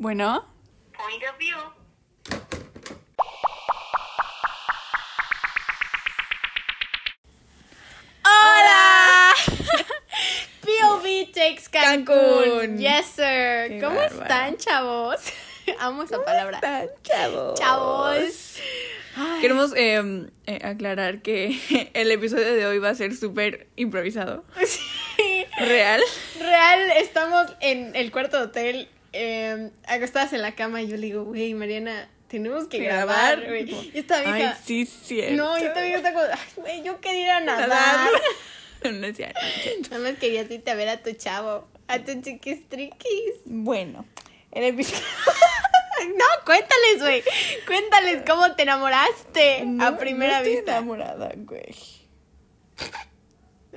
Bueno. Point of view. ¡Hola! POV Takes Cancún. Cancún. Yes, sir. Qué ¿Cómo bárbaro. están, chavos? Amo esa palabra. están, chavos? Chavos. Queremos eh, eh, aclarar que el episodio de hoy va a ser súper improvisado. Sí. Real. Real, estamos en el cuarto de hotel, eh, acostadas en la cama, y yo le digo, güey, Mariana, tenemos que grabar, güey. Y esta Ay, vieja. sí, cierto. no, y esta vieja está como, ay, güey, yo quería ir a nadar. Nadar. No es cierto, no es cierto. Nada más quería a ver a tu chavo, a tu chiquistriquis. Bueno, el episodio. No, cuéntales, güey. Cuéntales cómo te enamoraste No, a primera no estoy vista. enamorada, güey.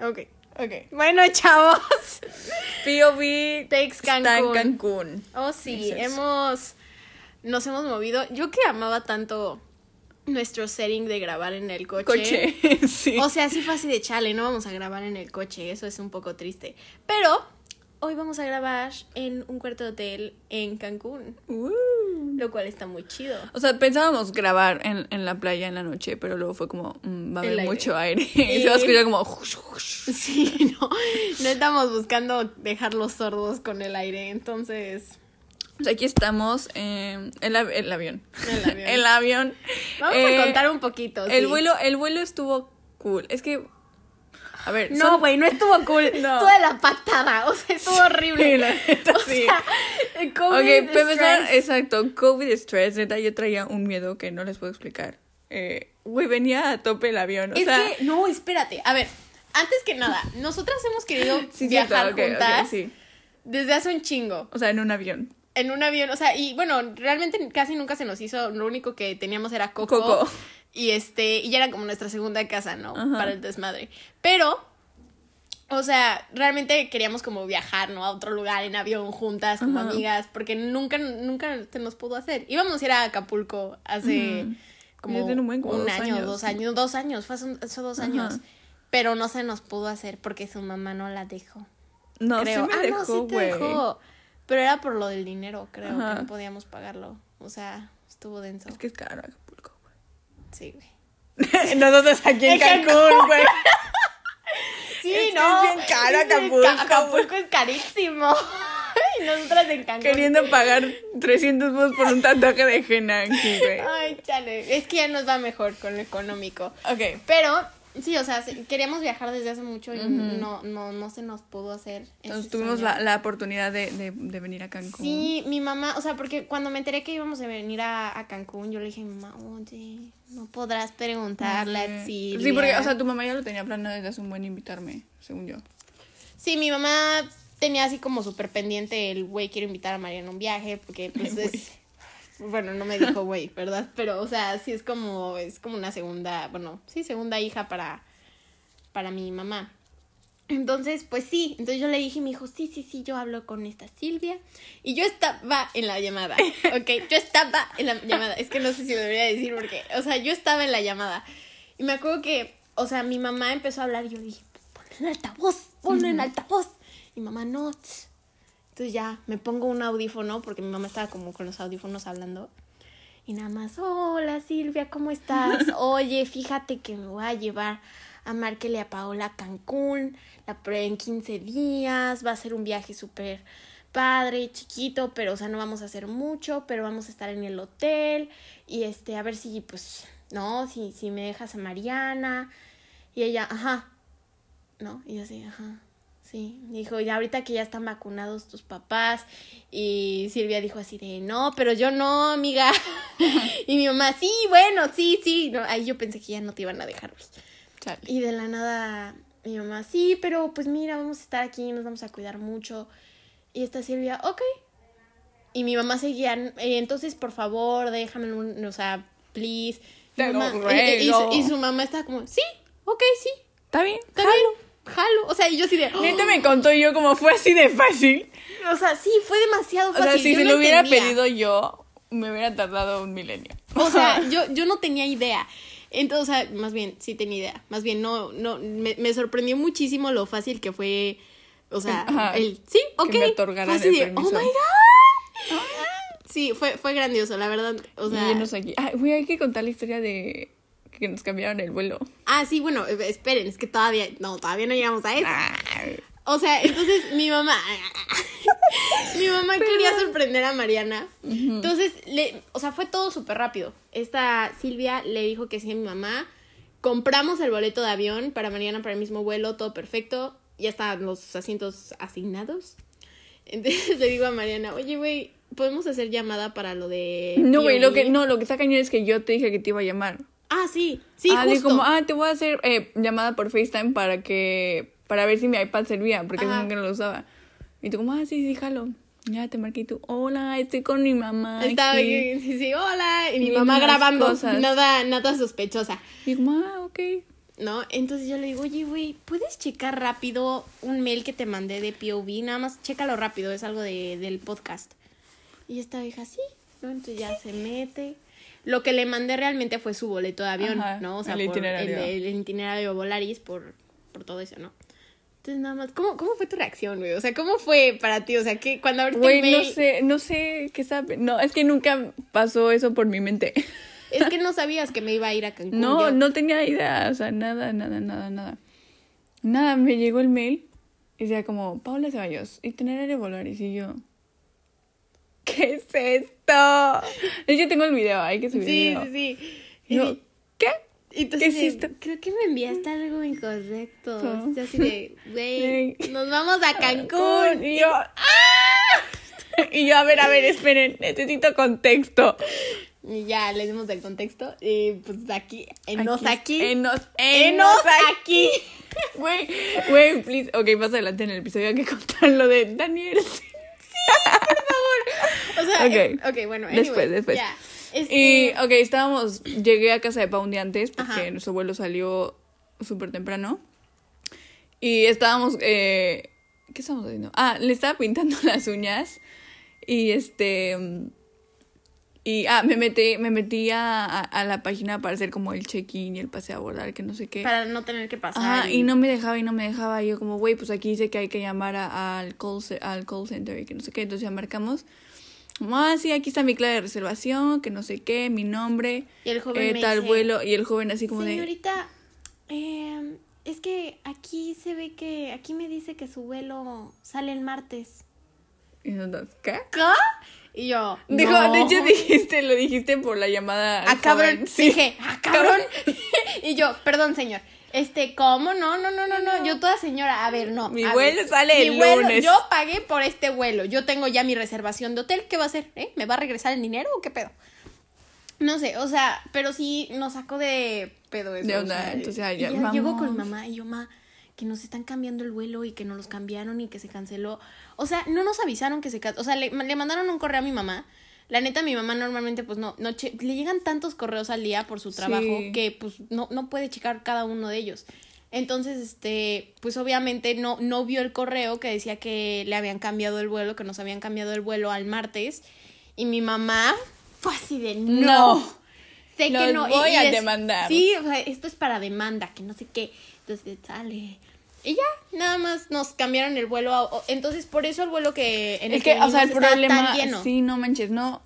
Ok. Ok. Bueno, chavos. POV Takes está en Cancún. Oh, sí, Es hemos. Nos hemos movido. Yo que amaba tanto nuestro setting de grabar en el coche. Coche. sí. O sea, sí fue así de chale, no vamos a grabar en el coche, eso es un poco triste. Pero hoy vamos a grabar en un cuarto de hotel en Cancún, Uh. lo cual está muy chido. O sea, pensábamos grabar en, en la playa en la noche, pero luego fue como, mm, va a haber aire. mucho aire. Y se va a escuchar como... Sí, no, no estamos buscando dejarlos sordos con el aire, entonces... Pues aquí estamos en el, av- el avión. El avión. el avión. Vamos Eh, a contar un poquito. El sí. vuelo, el vuelo estuvo cool. Es que... A ver, No, son- güey, no estuvo cool. No. Estuvo de la patada, o sea, estuvo horrible. Sí, la neta, O sí. sea, COVID Ok, para empezar, stress. exacto, COVID stress, neta, yo traía un miedo que no les puedo explicar. Eh, güey, venía a tope el avión, o Es sea... que, no, espérate. A ver, antes que nada, nosotras hemos querido sí, viajar cierto, juntas sí. desde hace un chingo. O sea, en un avión. En un avión, o sea, y bueno, realmente casi nunca se nos hizo, lo único que teníamos era Coco. Coco. Y este, y ya era como nuestra segunda casa, ¿no? Ajá. Para el desmadre. Pero, o sea, realmente queríamos como viajar, ¿no? A otro lugar en avión juntas, como Ajá. amigas, porque nunca, nunca se nos pudo hacer. Íbamos a ir a Acapulco hace como un buen, como dos año, años. dos años, dos años, fue hace, hace dos años. Pero no se nos pudo hacer porque su mamá no la dejó No, creo. sí me ah, dejó, no, sí te güey. dejó. Pero era por lo del dinero, creo, que no podíamos pagarlo. O sea, estuvo denso. Es que es caro Acapulco, Sí, güey. Nosotros aquí en En Cancún. Güey. Sí, Es que no. es bien caro Acapulco, Ca- Acapulco es carísimo. y nosotras en Cancún. Queriendo pagar 300 pesos por un tatuaje de henna aquí, güey. Ay, chale. Es que ya nos va mejor con lo económico. Ok. Pero, sí, o sea, se- queríamos viajar desde hace mucho y no, no, no se nos pudo hacer. Entonces tuvimos la, la oportunidad de, de, de venir a Cancún. Sí, mi mamá, o sea, porque cuando me enteré que íbamos a venir a, a Cancún, yo le dije, mamá, oye, no podrás preguntarle a Sí, porque, o sea, tu mamá ya lo tenía planeado desde hace un buen invitarme, según yo. Sí, mi mamá tenía así como súper pendiente el, güey, quiero invitar a Mariana a un viaje, porque pues es... Bueno, no me dijo güey, ¿verdad? Pero, o sea, sí es como, es como una segunda, bueno, sí, segunda hija para, para mi mamá. Entonces, pues sí, entonces yo le dije, me dijo, sí, sí, sí, yo hablo con esta Silvia. Y yo estaba en la llamada, ¿ok? Yo estaba en la llamada. Es que no sé si lo debería decir porque, o sea, yo estaba en la llamada. Y me acuerdo que, o sea, mi mamá empezó a hablar y yo dije, ponle en altavoz, ponle en altavoz. Y mamá, no. tss". Entonces ya me pongo un audífono porque mi mamá estaba como con los audífonos hablando. Y nada más, hola Silvia, ¿cómo estás? Oye, fíjate que me voy a llevar a Markel y a Paola a Cancún la pre- en 15 días. Va a ser un viaje súper padre, chiquito, pero o sea, no vamos a hacer mucho, pero vamos a estar en el hotel. Y este, a ver si, pues, no, si, si me dejas a Mariana. Y ella, ajá. ¿No? Y yo así, ajá. Sí, dijo, y ahorita que ya están vacunados tus papás. Y Silvia dijo así de, no, pero yo no, amiga. y mi mamá, sí, bueno, sí, sí. No, ahí yo pensé que ya no te iban a dejar. güey. Chale. Y de la nada, mi mamá, sí, pero pues mira, vamos a estar aquí, nos vamos a cuidar mucho. Y esta Silvia, ok. Y mi mamá seguía, "Eh, entonces por favor, déjame, un, o sea, please. Y, Te lo mamá- y- y- y su- ruego. y su mamá estaba como, sí, ok, sí, ¿Está bien? está bien, jalo. O sea, y yo así de, Neta me contó y yo como fue así de fácil. o sea, sí, fue demasiado O fácil. sea, si yo se no lo hubiera entendía. pedido yo, me hubiera tardado un milenio. O sea, yo, yo no tenía idea. Entonces, o sea, más bien, sí tenía idea. Más bien, no, no, me, me sorprendió muchísimo lo fácil que fue. O sea, Ajá. el sí, ok. me otorgaran así el permiso. Oh my god. Sí, fue, fue grandioso, la verdad. O sea. y aquí. Ay, güey, hay que contar la historia de que nos cambiaron el vuelo. Ah, sí, bueno, eh, esperen, es que todavía. No, todavía no llegamos a eso. O sea, entonces mi mamá. mi mamá quería sorprender a Mariana. Entonces, le, o sea, fue todo súper rápido. Esta Silvia le dijo que sí a mi mamá. Compramos el boleto de avión para Mariana para el mismo vuelo, todo perfecto. Ya estaban los asientos asignados. Entonces le digo a Mariana, oye, güey, ¿podemos hacer llamada para lo de. No, güey, lo que, POV?" no, lo que está cañón es que yo te dije que te iba a llamar. Ah, sí, sí, ah, justo. como, ah, te voy a hacer eh, llamada por FaceTime para que, para ver si mi iPad servía, porque Ajá. es que no lo usaba. Y tú como, ah, sí, sí, jalo. Ya te marqué y tú, hola, estoy con mi mamá. Estaba aquí". sí, sí, hola, y mi mamá grabando, cosas. nada, nada sospechosa. Y como, ah, ok. ¿no? Entonces yo le digo, oye, güey, ¿puedes checar rápido un mail que te mandé de POV? Nada más, chécalo rápido, es algo de, del podcast. Y esta vieja, sí, ¿no? Entonces ya se mete. Lo que le mandé realmente fue su boleto de avión, Ajá, ¿no? O sea, el por itinerario. El, el itinerario Volaris, por, por todo eso, ¿no? Entonces nada más, ¿cómo, ¿cómo fue tu reacción, güey? O sea, ¿cómo fue para ti? O sea, que cuando abriste Güey, el mail... no sé, no sé qué sabe. No, es que nunca pasó eso por mi mente. Es que no sabías que me iba a ir a Cancún. No, yo. no tenía idea, o sea, nada, nada, nada, nada. Nada, me llegó el mail y decía como, Paula Ceballos, itinerario Volaris, y yo, ¿qué es esto? Es que tengo el video, hay que subir Sí, sí, sí. Y yo, ¿qué? Tú ¿Qué de, hiciste? Creo que me enviaste algo incorrecto. No. Yo así de, güey, Sí. nos vamos a Cancún. Y yo, ¡ah! Y yo, a ver, a ver, esperen, necesito contexto. Y ya le dimos el contexto. Y pues aquí, enos aquí. Enos, Enos aquí. Güey, güey, please. Ok, más adelante en el episodio hay que contar lo de Daniel. O sea, Ok. eh, ok, bueno, anyway, Después, después. ya. Este, Y, ok, estábamos, llegué a casa de Pa un día antes porque Ajá. nuestro vuelo salió súper temprano. Y estábamos, eh, ¿qué estábamos haciendo? Ah, le estaba pintando las uñas y este... Y, ah, me metí, me metí a, a- a la página para hacer como el check-in y el pase a abordar, que no sé qué. Para no tener que pasar. Ajá, y no me dejaba y no me dejaba. Y yo como, güey, pues aquí dice que hay que llamar a- al, call, al call center y que no sé qué. Entonces ya marcamos. Como, ah, sí, aquí está mi clave de reservación, que no sé qué, mi nombre, Y el joven eh, me tal dice, vuelo. Y el joven así como de... Señorita, eh, es que aquí se ve que, aquí me dice que su vuelo sale el martes. Y nosotros, ¿qué? ¿Qué? Y yo, Dijo, no. de hecho dijiste, lo dijiste por la llamada. al Ah, cabrón. Sí. Dije, ah, cabrón. y yo, perdón, señor. Este, ¿cómo? No, no, no, no, no. Yo toda señora, a ver, no. Mi vuelo ver, sale mi el vuelo- lunes. Yo pagué por este vuelo. Yo tengo ya mi reservación de hotel. ¿Qué va a hacer? ¿Eh? ¿Me va a regresar el dinero o qué pedo? No sé, o sea, pero sí nos sacó de pedo eso. De o onda, sea, entonces, ya, ya, ya Llegó con mamá y yo, ma, que nos están cambiando el vuelo y que nos los cambiaron y que se canceló. O sea, no nos avisaron que se canceló. O sea, le, le mandaron un correo a mi mamá. La neta, mi mamá normalmente, pues no, no che- le llegan tantos correos al día por su trabajo Sí. que pues no, no puede checar cada uno de ellos. Entonces, este, pues obviamente no, no vio el correo que decía que le habían cambiado el vuelo, que nos habían cambiado el vuelo al martes. Y mi mamá fue así de no. No. Sé que no. y- voy y a es- demandar. Sí, o sea, esto es para demanda, que no sé qué. Entonces sale. Y ya, nada más nos cambiaron el vuelo. a- entonces, por eso el vuelo que en el Es que, o sea, el problema, sí, no manches, no.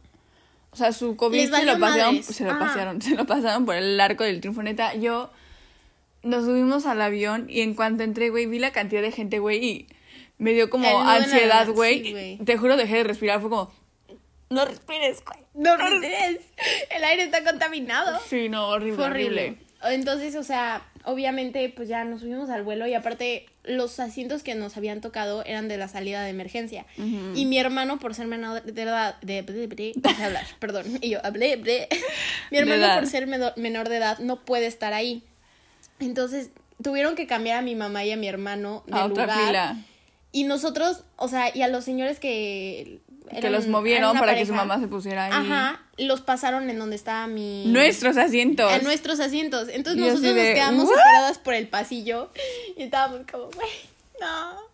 O sea, su COVID se lo pasaron, madres. se lo Ajá. pasaron, se lo pasaron por el arco del triunfo, neta. Yo nos subimos al avión y en cuanto entré, güey, vi la cantidad de gente, güey, y me dio como ansiedad, güey. sí. Te juro, dejé de respirar, fue como, no respires, güey. No, respires. El aire está contaminado. Sí, no, horrible, Fue horrible. horrible. Entonces, o sea, obviamente, pues ya nos subimos al vuelo y aparte los asientos que nos habían tocado eran de la salida de emergencia. Y mi hermano, por ser menor de edad, de, de, de- no sé hablar, perdón, y yo hablé, mi De hermano por ser menor, menor de edad no puede estar ahí. Entonces, tuvieron que cambiar a mi mamá y a mi hermano de A otra lugar. fila. Y nosotros, o sea, y a los señores que... Que los movieron para que su mamá se pusiera ahí. Ajá, los pasaron en donde estaba mi... Nuestros asientos. A nuestros asientos. Entonces nosotros de, nos quedamos ¿what? separadas por el pasillo y estábamos como, güey, no.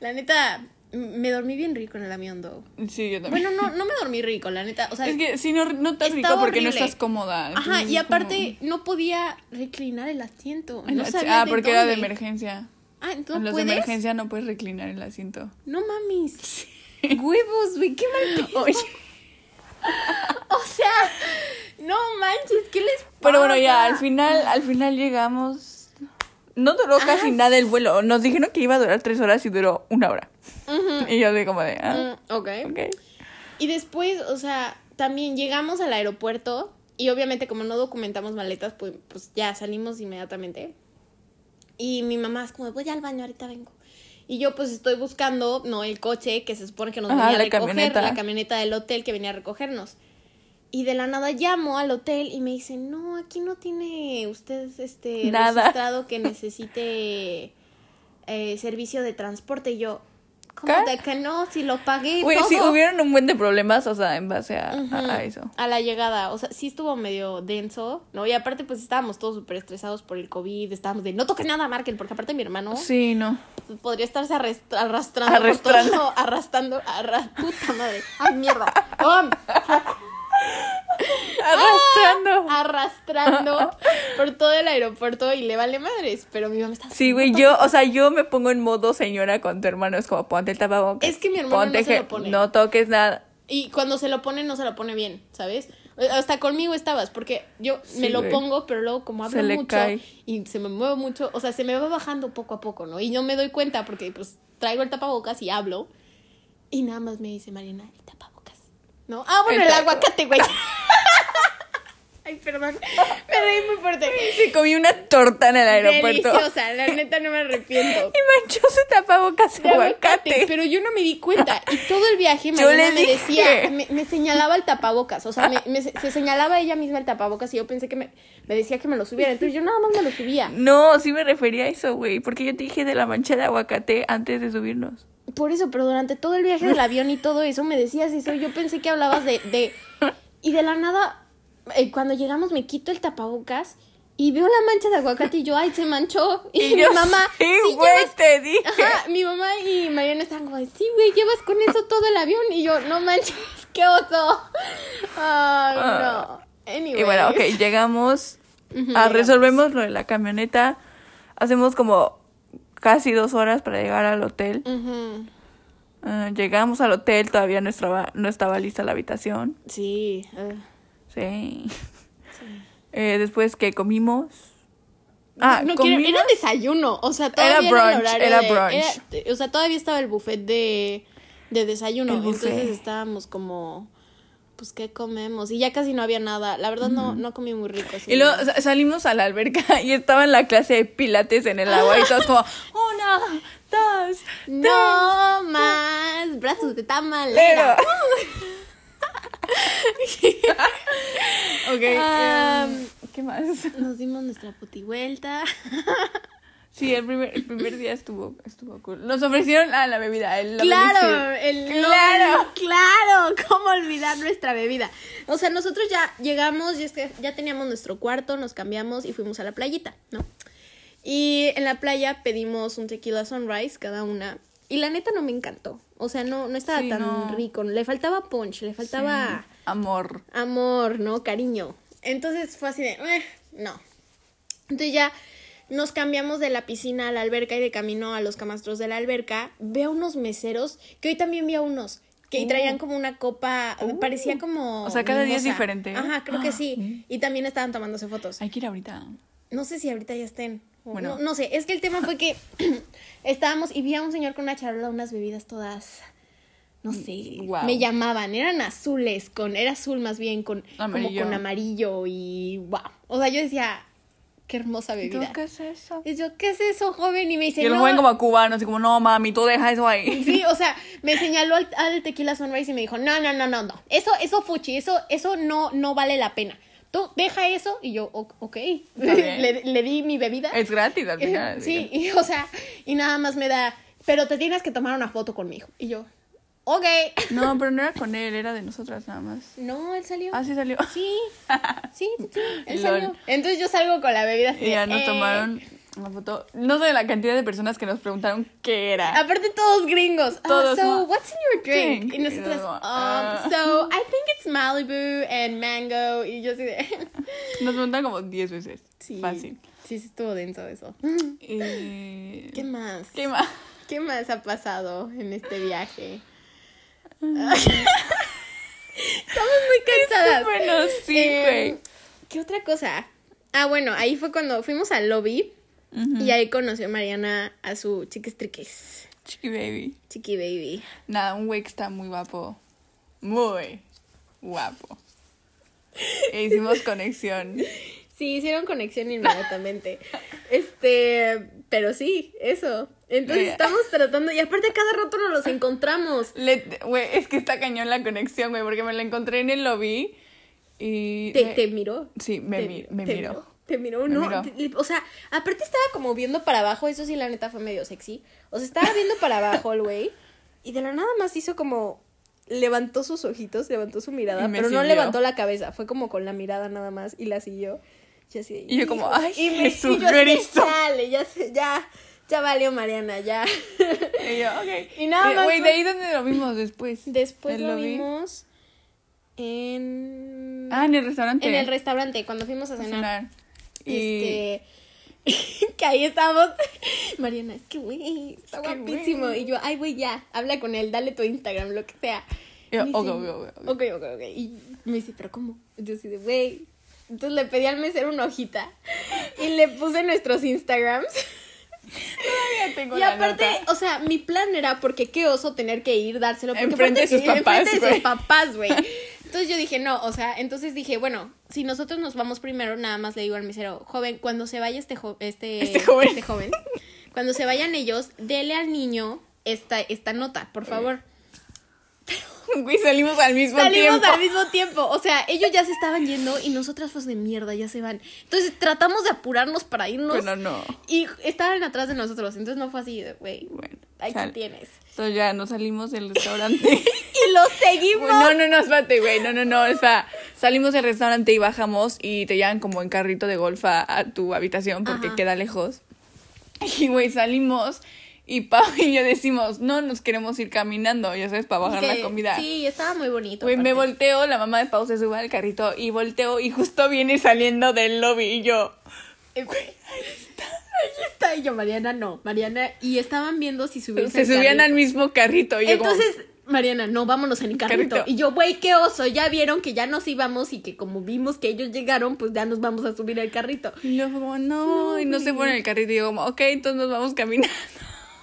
La neta, me dormí bien rico en el avión, though. Sí, yo también. Bueno, no, no me dormí rico, la neta. O sea, es que sí, no, no estás rico porque no estás cómoda. Ajá, y como- aparte no podía reclinar el asiento. En No la- sabía ah, de porque era de emergencia. Ah, en entonces los puedes. de emergencia no puedes reclinar el asiento. No mames. Huevos, güey, qué mal. pedo. Oye, O sea, no manches, ¿qué les pasa? Pero bueno, ya, al final, al final llegamos. No duró casi nada el vuelo. Nos dijeron que iba a durar tres horas y duró una hora. Y yo así como de, ah, Mm, ok. ok. Y después, o sea, también llegamos al aeropuerto y obviamente como no documentamos maletas, pues, pues ya salimos inmediatamente. Y mi mamá es como, voy al baño, ahorita vengo. Y yo pues estoy buscando, no, el coche que se supone que nos Ajá, venía a la recoger, camioneta. la camioneta del hotel que venía a recogernos. Y de la nada llamo al hotel y me dicen, no, aquí no tiene usted este Nada. registrado que necesite eh, servicio de transporte. Y yo, ¿cómo ¿Qué? de que no? Si lo pagué Güey, sí, todo". hubieron un buen de problemas, o sea, en base a, a- eso. A la llegada, o sea, sí estuvo medio denso, ¿no? Y aparte, pues estábamos todos súper estresados por el COVID, estábamos de no toques nada, Markel, porque aparte mi hermano Sí, no. podría estarse arrastrando, Arrastrando. todo- arrastrando, arra- puta madre, ay mierda, ¡Oh! Arrastrando. Arrastrando por todo el aeropuerto y le vale madres, pero mi mamá está Sí, güey, yo, o sea, yo me pongo en modo señora con tu hermano, es como ponte el tapabocas. Es que mi hermano ponte no se lo pone. No toques nada. Y cuando se lo pone, no se lo pone bien, ¿sabes? Hasta conmigo estabas, porque yo me lo güey. pongo, pero luego como hablo mucho cae. y se me mueve mucho, o sea, se me va bajando poco a poco, ¿no? Y no me doy cuenta porque pues traigo el tapabocas y hablo y nada más me dice Mariana, el tapabocas. ¿No? Ah, bueno, El el, aguacate, güey. Ay, perdón. Me reí muy fuerte. Se comió una torta en el aeropuerto. Deliciosa, la neta no me arrepiento. Y manchó su tapabocas de aguacate, aguacate. pero yo no me di cuenta. Y todo el viaje Yo le me decía, me, me señalaba el tapabocas. O sea, me, me- se señalaba ella misma el tapabocas y yo pensé que me, me decía que me lo subiera. Entonces yo nada más me lo subía. No, sí me refería a eso, güey. Porque yo te dije de la mancha de aguacate antes de subirnos. Por eso, pero durante todo el viaje del avión y todo eso me decías eso. Yo pensé que hablabas de. de y de la nada, eh, cuando llegamos me quito el tapabocas y veo la mancha de aguacate y yo, ay, se manchó. Y, mi yo, mamá. Sí, "Sí güey, te dije. Ajá, mi mamá y Mariana están como, sí, güey, llevas con eso todo el avión. Y yo, no manches, qué oso. Ay, no. Anyway. Y bueno, ok, llegamos. A llegamos. resolvemos lo de la camioneta. Hacemos como casi dos horas para llegar al hotel. Ah, llegamos al hotel, todavía no estaba, no estaba lista la habitación. Sí. Sí. Eh, después que comimos. Ah, no quiero, era desayuno, o sea, todavía Era brunch, era de- brunch. era- o sea, todavía estaba el buffet de, de desayuno, El buffet. entonces estábamos como, pues, ¿qué comemos? Y ya casi no había nada, la verdad no, no comí muy rico. Y luego salimos a la alberca y estaba en la clase de pilates en el agua y todos como, una, dos, No más brazos de Pero- tamalera. ok. Ah, em, ¿Qué más? Nos dimos nuestra puti vuelta. Sí, el primer, el primer día estuvo, estuvo cool. Nos ofrecieron a la bebida, el Claro, el Claro. claro, cómo olvidar nuestra bebida. O sea, nosotros ya llegamos, ya, este- ya teníamos nuestro cuarto, nos cambiamos y fuimos a la playita, ¿no? Y en la playa pedimos un tequila sunrise cada una. Y la neta no me encantó. O sea, no, no estaba Sí, tan no. rico. Le faltaba punch, le faltaba Sí, Amor. amor, ¿no? Cariño. Entonces fue así de, "Eh, no. Entonces ya nos cambiamos de la piscina a la alberca y de camino a los camastros de la alberca. Veo unos meseros, que hoy también vi a unos, que Oh. traían como una copa, parecía como... O sea, cada día es diferente. Ajá, creo que sí. Y también estaban tomándose fotos. Hay que ir ahorita. No sé si ahorita ya estén. Bueno. No, no sé, es que el tema fue que estábamos y vi a un señor con una charola, unas bebidas todas, no sé, me llamaban, eran azules, con, era azul más bien, con Amarillo. como con amarillo y wow. O sea, yo decía, qué hermosa ¿Y tú bebida. ¿Qué es eso? Y yo, ¿qué es eso, joven? Y me dice, Y el no. joven como cubano, así como, no, mami, tú deja eso ahí. Sí, o sea, me señaló al, al tequila sunrise y me dijo, no, no, no, no, no. Eso, eso fuchi, eso, eso no, no vale la pena. Tú deja eso y yo, "O- ok. le, le di mi bebida. Es gratis al final. Sí, y, o sea, y nada más me da, pero te tienes que tomar una foto conmigo. Y yo, ok. No, pero no era con él, era de nosotras nada más. No, él salió. Ah, sí salió. Sí, sí, sí, sí, él Lol. salió. Entonces yo salgo con la bebida así Y ya nos eh. tomaron una foto. No sé la cantidad de personas que nos preguntaron qué era. Aparte todos gringos. Ah, Todos, so, what's in your drink? Y luego, um, ah. so, I think it's Malibu and mango. Y yo así de... Nos preguntan como 10 veces. Sí. Fácil. Sí, sí estuvo denso eso. Y... ¿Qué más? ¿Qué más? ¿Qué más ha pasado en este viaje? Estamos muy cansadas. Bueno, sí, Eh, güey. ¿Qué otra cosa? Ah, bueno, ahí fue cuando fuimos al lobby y ahí conoció Mariana a su chiquistriquis. Chiqui baby. Chiqui baby. Nada, un güey que está muy guapo. Muy guapo. E hicimos conexión. Sí, hicieron conexión inmediatamente. este, pero sí, eso. Entonces estamos tratando, y aparte cada rato nos los encontramos. Le- Güey, es que está cañón la conexión, güey, porque me la encontré en el lobby y... Te, me- te miró. Sí, me, Te- mi- me te miró. Te miró, no. miró. te- O sea, aparte estaba como viendo para abajo, eso sí, la neta fue medio sexy. O sea, estaba viendo para abajo el güey, y de la nada más hizo como. Levantó sus ojitos, levantó su mirada, pero no levantó la cabeza, fue como con la mirada nada más y la siguió. Y, así, Y yo como. "Ay, y me, Jesús y yo así de, Cristo. Dale, ya, ya, ya valió Mariana, ya. Y yo, ok. Y nada Eh, más Güey, de ahí donde lo vimos después. Después ¿El lo vimos en... Ah, en el restaurante. en el restaurante, cuando fuimos a A cenar. Y... Este. que ahí estábamos. Mariana, es que güey, está Es guapísimo. Y yo, ay, güey, ya, habla con él, dale tu Instagram, lo que sea. Yo, ok, dice, ok, ok, ok. ok, ok, ok. Y me dice, ¿pero cómo? Yo así de, güey. Entonces le pedí al mesero una hojita y le puse nuestros Instagrams. Todavía tengo Y la aparte, nota. o sea, mi plan era porque qué oso tener que ir, dárselo. Porque Enfrente de sus papás, enfrente de sus papás, güey. Entonces yo dije, no, o sea, entonces dije, bueno, si nosotros nos vamos primero, nada más le digo al mesero, joven, cuando se vaya este, jo- este, Este joven. este joven, cuando se vayan ellos, dele al niño esta, esta nota, por favor. Güey, salimos al mismo Salimos tiempo. al mismo tiempo. O sea, ellos ya se estaban yendo y nosotras pues de mierda, ya se van. Entonces tratamos de apurarnos para irnos. Pero no. Y estaban atrás de nosotros. Entonces no fue así güey, Bueno. ahí sal- tienes. Entonces ya nos salimos del restaurante. Y lo seguimos. no, no, no, espérate, güey. No, no, no. Espera. Salimos del restaurante y bajamos y te llevan como en carrito de golf a, a tu habitación porque Ajá. queda lejos. Y, güey, salimos y Pau y yo decimos, no, nos queremos ir caminando, ya sabes, para bajar Que- la comida. Sí, estaba muy bonito. Güey, me volteo, la mamá de Pau se sube al carrito y volteo y justo viene saliendo del lobby y yo, Eh, güey, ahí está. Ahí está. Y yo, Mariana, no. Mariana. Y estaban viendo si se subían al mismo carrito. Y yo como, Entonces, Mariana, no, vámonos en el carrito. Carrito. Y yo, güey, qué oso. Ya vieron que ya nos íbamos y que como vimos que ellos llegaron, pues ya nos vamos a subir al carrito. y yo como, no, No, y no se güey. pone en el carrito y yo como, ok, entonces nos vamos caminando.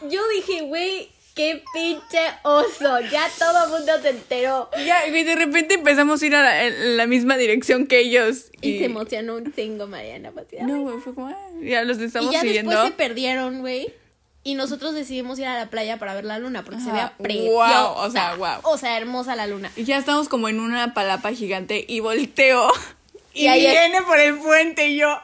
Yo dije, güey, qué pinche oso. Ya todo el mundo se enteró. Y ya, güey, de repente empezamos a ir a la, en la misma dirección que ellos. Y, se emocionó un chingo, Mariana. pues. No, güey, fue como, ah, ya los y estamos ya siguiendo. después se perdieron, güey. Y nosotros decidimos ir a la playa para ver la luna porque se veía guau, preciosa. o sea, guau. O sea, hermosa la luna. Y ya estamos como en una palapa gigante y volteo. Y, Y ahí es- viene por el puente y yo.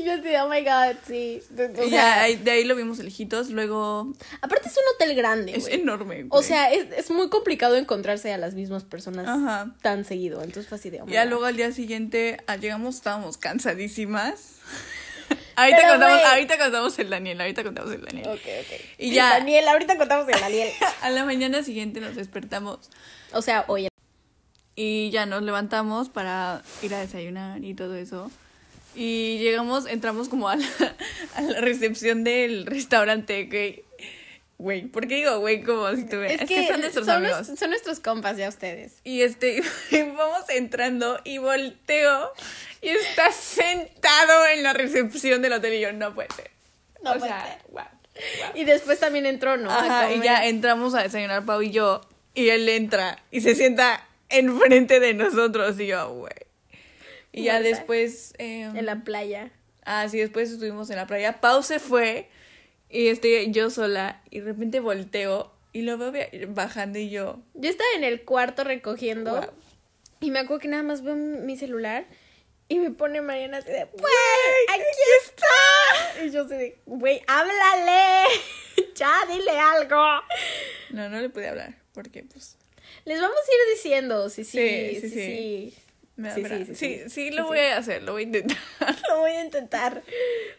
Y yo así, oh my god, sí. O sea, ya de ahí lo vimos lejitos. Luego. aparte es un hotel grande, Es enorme. O sea, es, es muy complicado encontrarse a las mismas personas Ajá. tan seguido. Entonces fue así de, oh Ya God. luego al día siguiente ah, llegamos, estábamos cansadísimas. ahorita, Pero, contamos, ahorita contamos el Daniel, ahorita contamos el Daniel. Ok, ok. Y ya. Daniel, ahorita contamos el Daniel. A la mañana siguiente nos despertamos o sea, oye. y ya nos levantamos para ir a desayunar y todo eso. Y llegamos, entramos como a la, a la recepción del restaurante, güey. Güey, ¿por qué digo güey como si tuviera? Es, que, son nuestros son, amigos. son nuestros compas ya ustedes. Y este, vamos entrando y volteo y está sentado en la recepción del hotel y yo, no puede ser. No o puede sea, ser. Y después también entró, ¿no? Ajá, y ya entramos a desayunar Pau y yo y él entra y se sienta enfrente de nosotros y yo, güey. Y ya después... eh, En la playa. Ah, sí, después estuvimos en la playa. Pau se fue y estoy yo sola y de repente volteo y lo veo bajando y yo... Yo estaba en el cuarto recogiendo. Y me acuerdo que nada más veo mi celular. Y me pone Mariana así de, ¡Güey! ¡Aquí está! Y yo así de, ¡Güey, háblale! ¡Ya, dile algo! No, no le pude hablar porque pues... Les vamos a ir diciendo, sí, Sí, sí, sí, sí. sí. Me Sí, sí, sí, sí, sí, sí. lo voy a hacer, lo voy a intentar. Lo voy a intentar.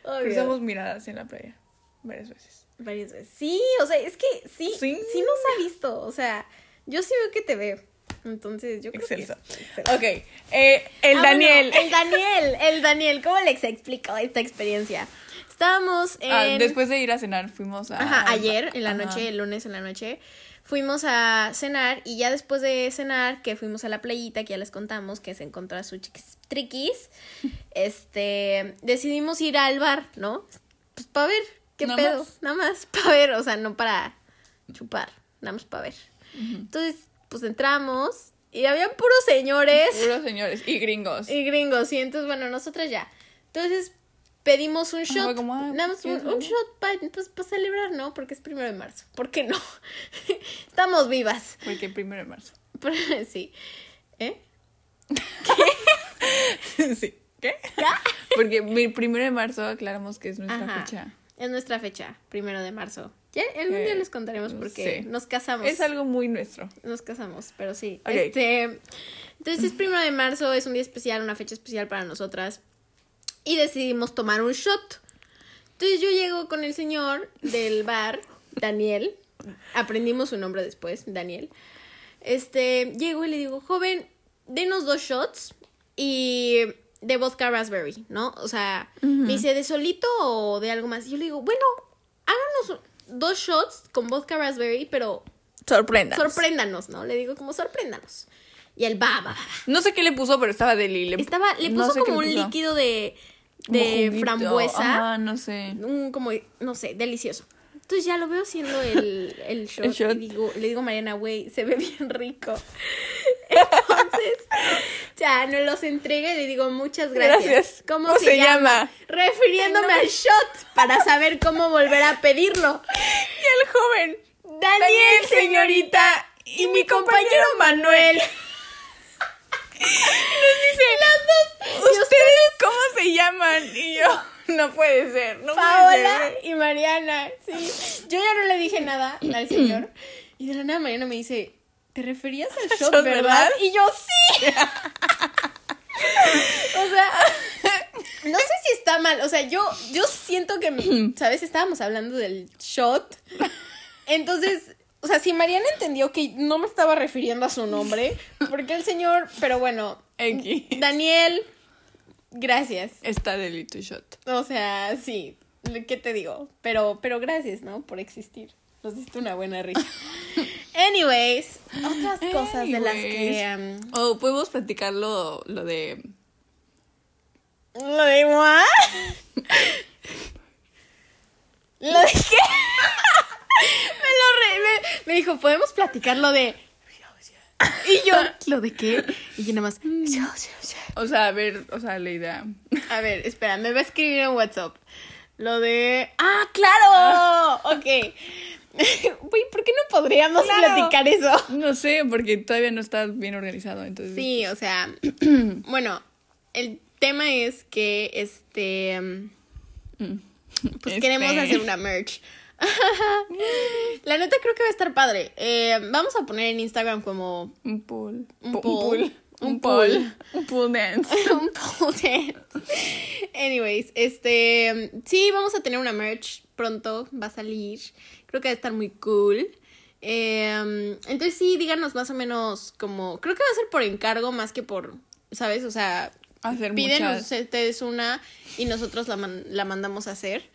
Obvio. Cruzamos miradas en la playa varias veces. Varias veces. Sí, o sea, es que sí, Sí. sí, nos ha visto. O sea, yo sí veo que te ve. Entonces, yo creo Excelso. que... es- Ok, eh, el Ah, Daniel. bueno, el Daniel, el Daniel. ¿Cómo les explico esta experiencia? Estábamos en... Ah, después de ir a cenar fuimos a... Ajá, ayer en la Ajá. noche, el lunes en la noche, fuimos a cenar y ya después de cenar, que fuimos a la playita, que ya les contamos, que se encontró sus chiquis triquis, este, decidimos ir al bar, ¿no? Pues para ver, ¿qué Nada pedo? más. Nada más para ver, o sea, no para chupar, nada más para ver. Entonces, pues entramos y habían puros señores Puros señores y gringos. y gringos, y entonces, bueno, nosotras ya. Entonces, pedimos un shot. como, ah, nada más un, shot para pues, pa celebrar, ¿no? Porque es primero de marzo. ¿Por qué no? Estamos vivas. Porque primero de marzo. Pero, sí. ¿Eh? sí. ¿Qué? Porque mi primero de marzo aclaramos que es nuestra Ajá. fecha. Es nuestra fecha, primero de marzo. Ya algún Eh, día les contaremos porque sí. nos casamos. Es algo muy nuestro. Nos casamos, pero sí. Ok. Este, entonces es primero de marzo, es un día especial, una fecha especial para nosotras. Y decidimos tomar un shot. Entonces yo llego con el señor del bar, Daniel. Aprendimos su nombre después, Daniel. Este, llego y le digo, joven, denos dos shots y de vodka raspberry, ¿no? O sea, me dice, ¿de solito o de algo más? Y yo le digo, bueno, háganos dos shots con vodka raspberry, pero Sorprenda. sorpréndanos, ¿no? Le digo como sorpréndanos. Y va, va, va. No sé qué le puso, pero estaba deli. Le, Estaba, le no puso sé como le un líquido de, de frambuesa. Ajá, no sé. Un como, no sé, delicioso. Entonces ya lo veo haciendo el, el shot, El shot. y digo, le digo a Mariana, güey, se ve bien rico. Entonces, ya nos los entrega y le digo, muchas gracias. Gracias. ¿Cómo, ¿Cómo se, se llama? llama? Refiriéndome al shot para saber cómo volver a pedirlo. Y el joven. Daniel, señorita, y mi compañero Manuel. Dice, las dos. ¿Ustedes cómo se llaman? Y yo, no puede ser. No Paola puede ser. y Mariana, sí. Yo ya no le dije nada al señor. Y de la nada Mariana me dice, ¿te referías al shot, ¿Shot, verdad? verdad? Y yo, sí. o sea, no sé si está mal. O sea, yo, yo siento que, ¿sabes? Estábamos hablando del shot. Entonces, o sea, si Mariana entendió que no me estaba refiriendo a su nombre, porque el señor, pero bueno, X. Daniel, gracias. Está deli tu shot. O sea, sí, ¿qué te digo? Pero, pero gracias, ¿no? Por existir. Nos diste una buena risa. Anyways, otras cosas de las que... Um, O podemos platicar lo, lo de. ¿Lo de what? ¿Lo de qué? Me lo re- me, me dijo, ¿podemos platicar lo de...? Y yo, ¿lo de qué? Y yo nada más... O sea, a ver, o sea, la idea. A ver, espera, me va a escribir en WhatsApp. Lo de. ¡Ah, claro! Ok. Güey, ¿por qué no podríamos Claro. platicar eso? No sé, porque todavía no está bien organizado, entonces. Sí, o sea. bueno, el tema es que este. Mm. Pues Este, queremos hacer una merch. La neta creo que va a estar padre. Eh, vamos a poner en Instagram como Un pool. Un Po- pool. Un Un pool. Un pool dance. un dance. Anyways, este. Sí, vamos a tener una merch pronto. Va a salir. Creo que va a estar muy cool. Eh, entonces, sí, díganos más o menos como. Creo que va a ser por encargo más que por. ¿Sabes? O sea, Hacer pídenos muchas. ustedes una y nosotros la, man- la mandamos a hacer.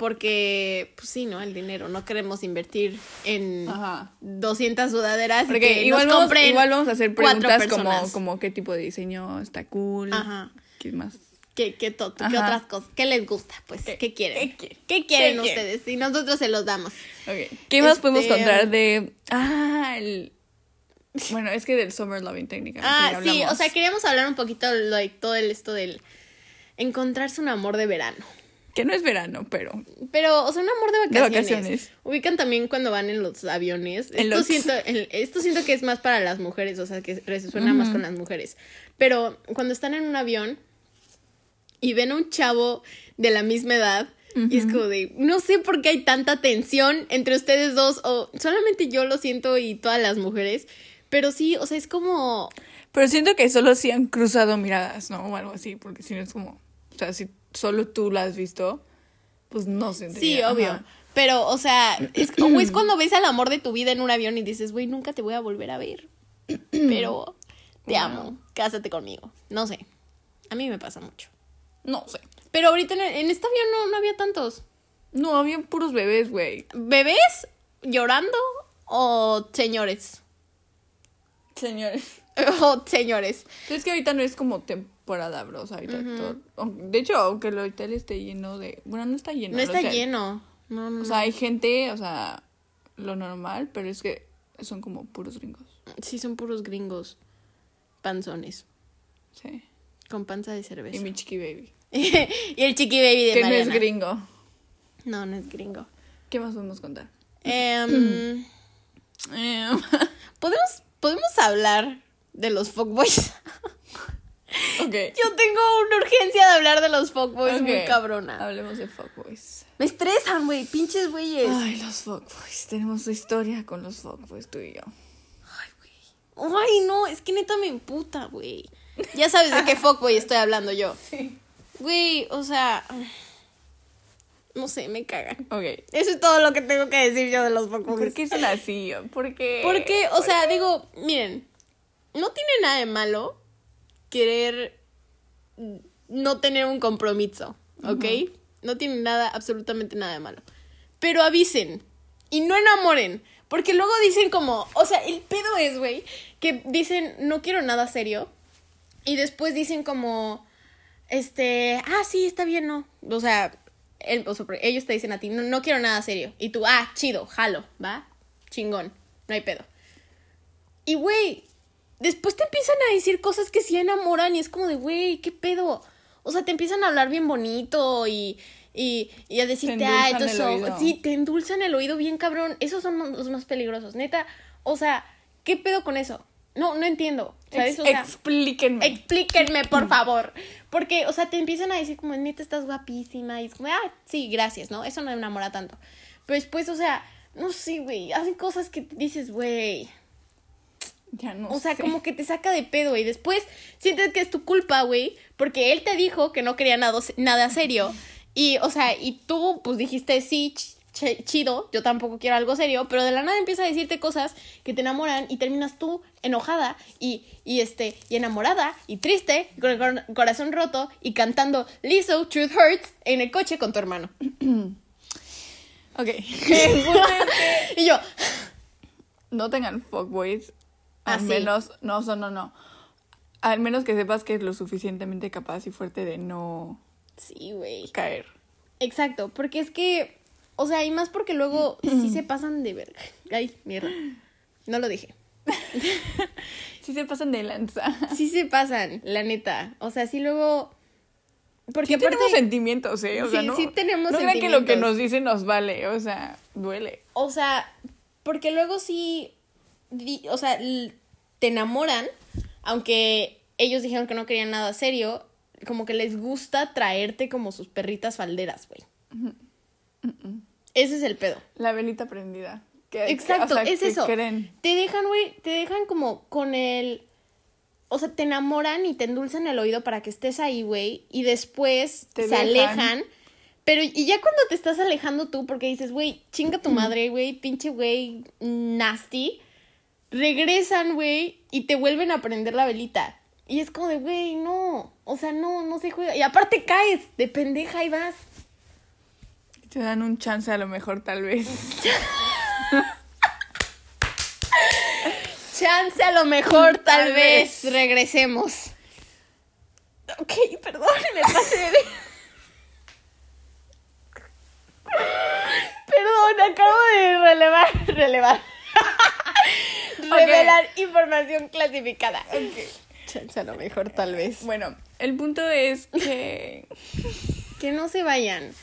Porque, pues sí, ¿no? El dinero. No queremos invertir en Ajá. 200 sudaderas. y Porque que igual nos vamos, igual vamos a hacer preguntas como, como qué tipo de diseño está cool. Ajá. ¿Qué más? ¿Qué, qué, to- qué otras cosas? ¿Qué les gusta? Pues, ¿qué, ¿Qué- quieren? qué quieren? ¿Qué quieren ¿Qué quieren? ustedes? Y nosotros se los damos. ¿Qué más Este- podemos contar de. Ah, el. Bueno, es que del Summer Loving técnicamente. Ah, sí, o sea, queríamos hablar un poquito de todo el, esto del encontrarse un amor de verano. Que no es verano, pero. Pero, o sea, un amor de De vacaciones. vacaciones. Ubican también cuando van en los aviones. En esto, los- Siento, esto siento que es más para las mujeres, o sea, que resuena más con las mujeres. Pero cuando están en un avión y ven a un chavo de la misma edad, y es como de, no sé por qué hay tanta tensión entre ustedes dos, o solamente yo lo siento y todas las mujeres. Pero sí, o sea, es como... Pero siento que solo si han cruzado miradas, ¿no? O algo así, porque si no es como. O sea, si solo tú la has visto, pues no se Sí, obvio. Pero, o sea, es, o es cuando ves al amor de tu vida en un avión y dices, güey, nunca te voy a volver a ver. pero te Wow. amo, cásate conmigo. No sé, a mí me pasa mucho. No sé. Pero ahorita en, en esta avión no, no había tantos. No, había puros bebés, güey. ¿Bebés llorando o señores? Señores. O señores. Es que ahorita no es como temporada, todo- De hecho, aunque el hotel esté lleno de. Bueno, no está lleno. No está hotel. lleno. No, no, O sea, hay gente, o sea, lo normal, pero es que son como puros gringos. Sí, son puros gringos. Panzones. Sí. Con panza de cerveza. Y mi chiqui baby. y el chiqui baby de Que no es gringo. No, no es gringo. ¿Qué más podemos contar? Em, Eh, ¿podemos, podemos hablar de los fuckboys. ok. Yo tengo una urgencia de hablar de los fuckboys muy cabrona. Hablemos de fuckboys. Me estresan, güey, pinches güeyes. Ay, los fuckboys. Tenemos historia con los fuckboys, tú y yo. Ay, no, es que neta me emputa, güey. Ya sabes de qué fuckboy estoy hablando yo. Sí. Güey, o sea, no sé, me cagan. Ok. Eso es todo lo que tengo que decir yo de los fuckboys. ¿Por qué son así? ¿Por qué? Porque, o sea, digo, miren, no tiene nada de malo querer no tener un compromiso, ¿ok? No tiene nada, absolutamente nada de malo. Pero avisen y no enamoren, porque luego dicen como, o sea, el pedo es, güey, que dicen, no quiero nada serio, y después dicen como, este, ah, sí, está bien, no. O sea, el- o sea, ellos te dicen a ti, no, no quiero nada serio. Y tú, ah, chido, jalo, ¿va? Chingón, no hay pedo. Y, güey, después te empiezan a decir cosas que sí enamoran y es como de, güey, ¿qué pedo? O sea, te empiezan a hablar bien bonito y, y, y a decirte, Te ah, el oído". sí, te endulzan el oído bien cabrón. Esos son los más peligrosos, neta. O sea, ¿qué pedo con eso? No, no entiendo. ¿Sabes? O sea, explíquenme. Explíquenme, por favor. Porque, o sea, te empiezan a decir como, neta, estás guapísima. Y es como, ah, sí, gracias, ¿no? Eso no me enamora tanto. Pero después, o sea, no sé, güey. Hacen cosas que dices, güey. ya no O sea, sé. como que te saca de pedo. Y después sientes que es tu culpa, güey. Porque él te dijo que no quería nada, nada serio. Y, o sea, y tú, pues dijiste, sí, ch- ch- chido, yo tampoco quiero algo serio. Pero de la nada empieza a decirte cosas que te enamoran y terminas tú enojada y, y este, y enamorada y triste, con el cor- corazón roto y cantando Lizzo, Truth Hurts en el coche con tu hermano. Ok. y yo, no tengan fuckboys. Al menos, no, no, no, no. Al menos que sepas que es lo suficientemente capaz y fuerte de no sí, güey. caer. Exacto, porque es que, o sea, y más porque luego sí se pasan de verga. Ay, mierda. No lo dije. Sí se pasan de lanza. Sí se pasan, la neta. O sea, sí luego... Porque Sí aparte, tenemos sentimientos, ¿eh? O sea, Sí, no, sí tenemos no crean que lo que sentimientos. nos dicen nos vale, o sea, duele. o sea, porque luego sí, o sea, te enamoran, aunque ellos dijeron que no querían nada serio, como que les gusta traerte como sus perritas falderas, güey. Ese es el pedo. La velita prendida. Que- que- Exacto, o sea, es que eso. creen. Te dejan, güey, te dejan como con el... O sea, te enamoran y te endulzan el oído para que estés ahí, güey. Y después Te se dejan. alejan. Pero, y ya cuando te estás alejando tú, porque dices, güey, chinga tu madre, güey, pinche güey, nasty. Regresan, güey, y te vuelven a prender la velita. Y es como de, güey, no. O sea, no, no se juega. Y aparte caes, de pendeja y vas. Te dan un chance a lo mejor, tal vez. Chance a lo mejor, tal, Tal vez. vez. regresemos. Ok, perdón, me pasé de... Perdón, acabo de relevar, relevar. Revelar información clasificada. Chance a lo mejor, tal vez. Bueno, el punto es que. Que no se vayan.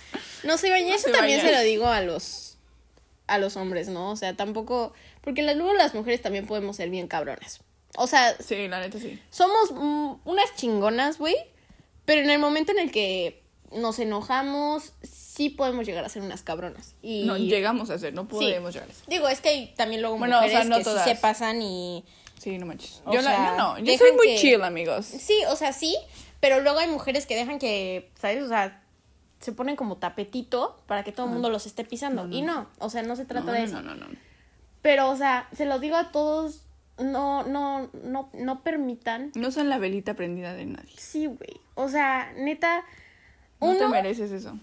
No se vayan. No Eso se también vayan. se lo digo a los a los hombres, ¿no? O sea, tampoco porque luego las mujeres también podemos ser bien cabronas. O sea, Sí, la neta sí. somos unas chingonas, güey, pero en el momento en el que nos enojamos, sí podemos llegar a ser unas cabronas. Y No llegamos a hacer, no Sí. podemos llegar a hacer. Digo, es que también luego Bueno, o mujeres sea, no que todas. sí se pasan y Sí, no manches. Yo, la- sea, yo no, yo soy muy que- chill, amigos. Sí, o sea, sí, pero luego hay mujeres que dejan que, ¿sabes? O sea, se ponen como tapetito para que todo el mundo los esté pisando. Y no, o sea, no se trata No, de no, eso. no, no, no. Pero, o sea, se los digo a todos no, no, no, no permitan. No son la velita prendida de nadie. Sí, güey. O sea, neta, No te uno, mereces eso.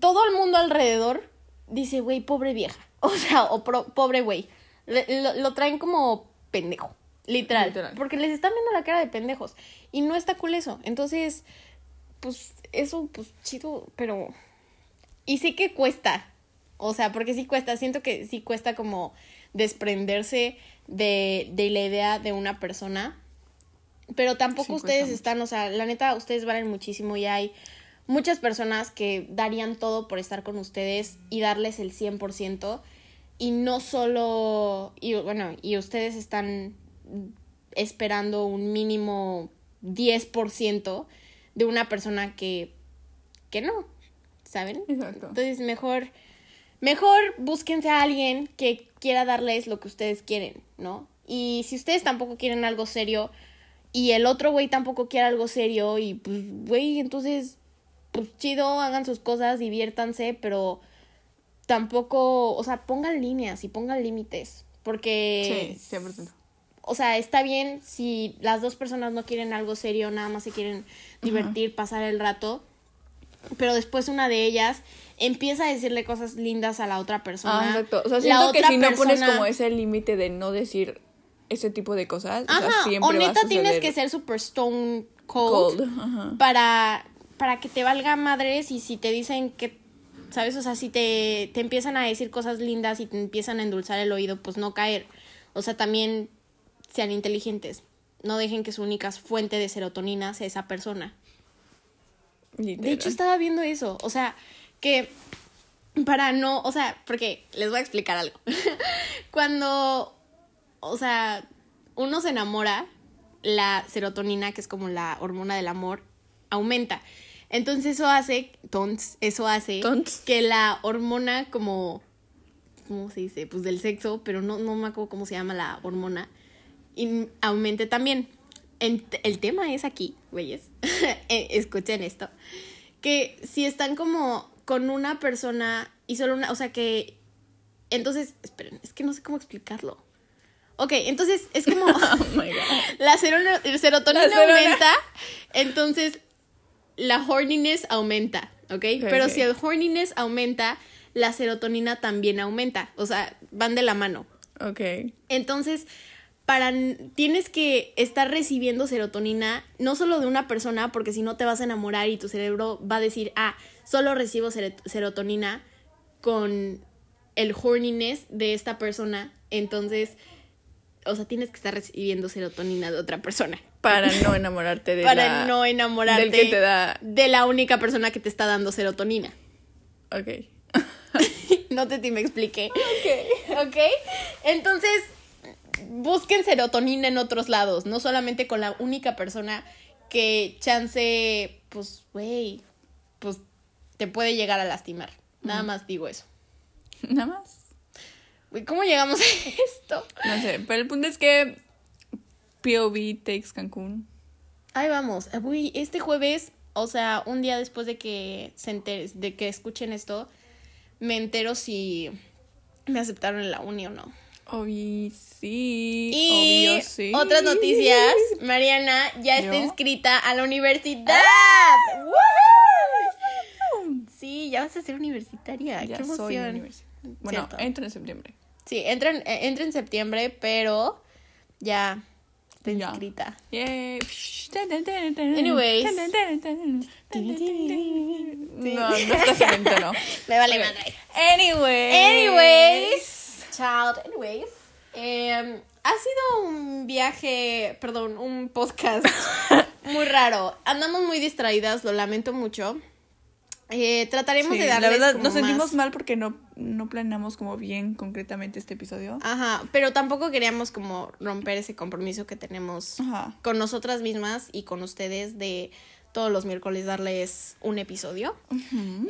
Todo el mundo alrededor dice, güey, pobre vieja. O sea, o pro- pobre güey. Lo, lo traen como pendejo. Literal, Literal. Porque les están viendo la cara de pendejos. Y no está cool eso. Entonces, pues, eso, pues, chido, pero. Y sí que cuesta. O sea, porque sí cuesta. Siento que sí cuesta como desprenderse de, de la idea de una persona. Pero tampoco Sí, ustedes están, o sea, la neta, ustedes valen muchísimo y hay muchas personas que darían todo por estar con ustedes y darles el 100% y no solo, y bueno, y ustedes están esperando un mínimo 10% de una persona que, que no, ¿saben? Exacto. Entonces, mejor, mejor búsquense a alguien que quiera darles lo que ustedes quieren, ¿no? Y si ustedes tampoco quieren algo serio y el otro güey tampoco quiere algo serio y pues, güey, entonces, pues chido, hagan sus cosas, diviértanse, pero tampoco, o sea, pongan líneas y pongan límites, porque Sí, 100%. o sea, está bien si las dos personas no quieren algo serio, nada más se quieren divertir, pasar el rato, pero después una de ellas empieza a decirle cosas lindas a la otra persona. Ah, exacto. O sea, La siento que otra si no pones como ese límite de no decir ese tipo de cosas, o sea, Ajá, siempre o va a neta tienes que ser super stone cold, cold. Para para que te valga madres y si te dicen que sabes, o sea, si te te empiezan a decir cosas lindas y te empiezan a endulzar el oído, pues no caer. O sea, también sean inteligentes. No dejen que su única fuente de serotonina sea esa persona. De hecho, estaba viendo eso. O sea, que para no, o sea, porque les voy a explicar algo. Cuando, o sea, uno se enamora, la serotonina, que es como la hormona del amor, aumenta. Entonces eso hace, tons, eso hace Tons. que la hormona como, ¿cómo se dice? Pues del sexo, pero no, no me acuerdo cómo se llama la hormona, y aumente también. En- el tema es aquí, güeyes, eh, escuchen esto, que si están como con una persona y solo una, o sea que, entonces, esperen, es que no sé cómo explicarlo. Ok, entonces es como Oh my God. la serotonina La aumenta, entonces la horniness aumenta, ¿ok? Pero ok. si el horniness aumenta, la serotonina también aumenta, o sea, van de la mano. Ok. Entonces, para tienes que estar recibiendo serotonina no solo de una persona, porque si no te vas a enamorar y tu cerebro va a decir, ah, solo recibo serotonina con el horniness de esta persona. Entonces, o sea, tienes que estar recibiendo serotonina de otra persona. Para no enamorarte de para la- no enamorarte del que te da. de la única persona que te está dando serotonina. Ok. no te, te me expliqué. Ok. Ok. Entonces, busquen serotonina en otros lados, no solamente con la única persona que chance, pues, güey, pues te puede llegar a lastimar. Nada más digo eso. Nada más. ¿Cómo llegamos a esto? No sé, pero el punto es que POV takes Cancún. Ahí vamos. Eh, Güey, este jueves, o sea, un día después de que se de que escuchen esto, me entero si me aceptaron en la uni o no. Obvio sí. Y obvio sí. otras noticias, Mariana ya está ¿Yo? inscrita a la universidad. ¡Woohoo! Sí, ya vas a ser universitaria. Ya Qué emoción. soy universitaria. Bueno, Cierto. entro en septiembre. Sí, entra en, eh, entra en septiembre, pero ya está inscrita. Yay. Anyways. No, no estás en el tono. Me vale madre. Anyways. Anyways, child, anyways. em, ha sido un viaje, perdón, un podcast muy raro. Andamos muy distraídas, lo lamento mucho. Eh, trataremos Sí, de darles la verdad como nos sentimos más- mal porque no, no planeamos como bien concretamente este episodio. Ajá, pero tampoco queríamos como romper ese compromiso que tenemos Ajá. con nosotras mismas y con ustedes de todos los miércoles darles un episodio.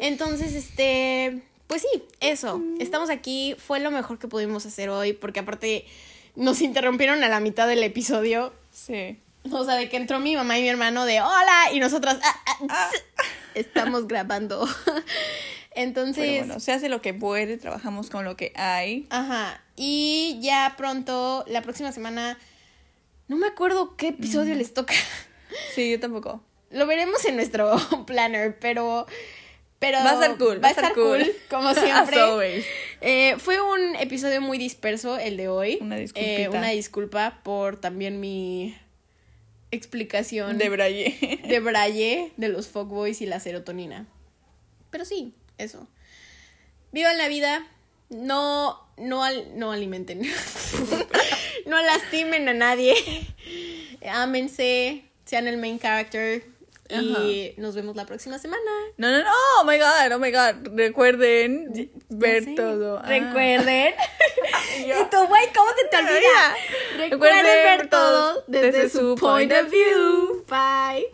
Entonces, este, pues sí, eso. Estamos aquí, fue lo mejor que pudimos hacer hoy porque aparte nos interrumpieron a la mitad del episodio. Sí. O sea, de que entró mi mamá y mi hermano de hola y nosotras ah, ah, estamos grabando. Entonces, Pero bueno, se hace lo que puede, trabajamos con lo que hay. Ajá. Y ya pronto, la próxima semana, No me acuerdo qué episodio les toca. Sí, yo tampoco. Lo veremos en nuestro planner, pero. Pero Va a ser cool, Va a estar cool, como siempre. Eh, fue un episodio muy disperso el de hoy. Una. Eh, una disculpa por también mi explicación De Braille. de Braille de los fuckboys y la serotonina. Pero sí, eso. Vivan la vida. No, no, al- no alimenten. no lastimen a nadie. Ámense. Sean el main character. Y nos vemos la próxima semana. No, no, no, oh my god, oh my god. Recuerden Ya ver todo. Ah. Recuerden. Y y tú, güey, ¿cómo se te olvida? Recuerden Recuerden ver todo desde, desde su point of view. Bye.